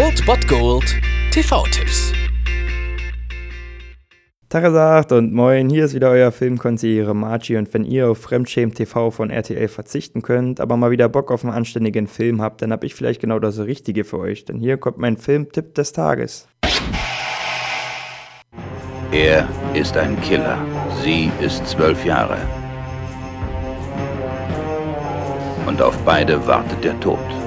Old Bot Gold TV-Tipps. Tagesagt und moin, hier ist wieder euer Filmkonsigliere Margie und wenn ihr auf Fremdschämen TV von RTL verzichten könnt, aber mal wieder Bock auf einen anständigen Film habt, dann hab ich vielleicht genau das Richtige für euch, denn hier kommt mein Filmtipp des Tages. Er ist ein Killer. Sie ist zwölf Jahre. Und auf beide wartet der Tod.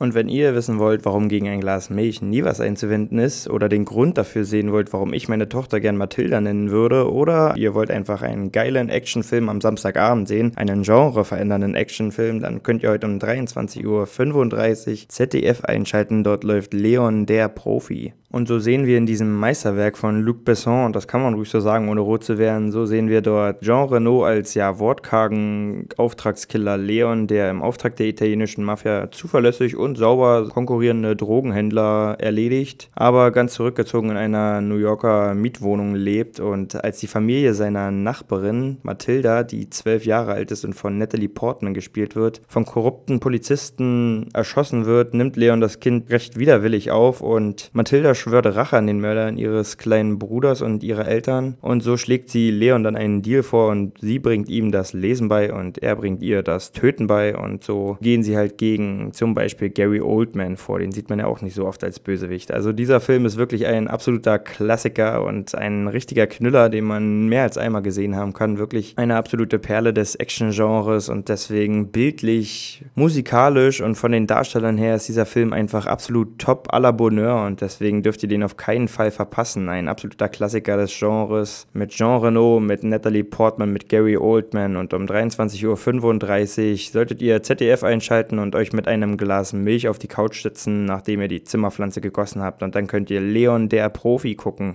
Und wenn ihr wissen wollt, warum gegen ein Glas Milch nie was einzuwenden ist, oder den Grund dafür sehen wollt, warum ich meine Tochter gern Mathilda nennen würde, oder ihr wollt einfach einen geilen Actionfilm am Samstagabend sehen, einen genreverändernden Actionfilm, dann könnt ihr heute um 23.35 Uhr ZDF einschalten. Dort läuft Leon der Profi. Und so sehen wir in diesem Meisterwerk von Luc Besson, und das kann man ruhig so sagen, ohne rot zu werden, so sehen wir dort Jean Renault als ja wortkargen Auftragskiller Leon, der im Auftrag der italienischen Mafia zuverlässig und sauber konkurrierende Drogenhändler erledigt, aber ganz zurückgezogen in einer New Yorker Mietwohnung lebt. Und als die Familie seiner Nachbarin Mathilda, die zwölf Jahre alt ist und von Natalie Portman gespielt wird, von korrupten Polizisten erschossen wird, nimmt Leon das Kind recht widerwillig auf und Mathilda schwört Rache an den Mördern ihres kleinen Bruders und ihrer Eltern. Und so schlägt sie Leon dann einen Deal vor und sie bringt ihm das Lesen bei und er bringt ihr das Töten bei. Und so gehen sie halt gegen zum Beispiel Gary Oldman vor. Den sieht man ja auch nicht so oft als Bösewicht. Also dieser Film ist wirklich ein absoluter Klassiker und ein richtiger Knüller, den man mehr als einmal gesehen haben kann. Wirklich eine absolute Perle des Action-Genres und deswegen bildlich, musikalisch und von den Darstellern her ist dieser Film einfach absolut top à la Bonheur und deswegen dürft ihr den auf keinen Fall verpassen. Ein absoluter Klassiker des Genres mit Jean Renault, mit Natalie Portman, mit Gary Oldman und um 23.35 Uhr solltet ihr ZDF einschalten und euch mit einem Glas Milch auf die Couch sitzen, nachdem ihr die Zimmerpflanze gegossen habt und dann könnt ihr Leon der Profi gucken.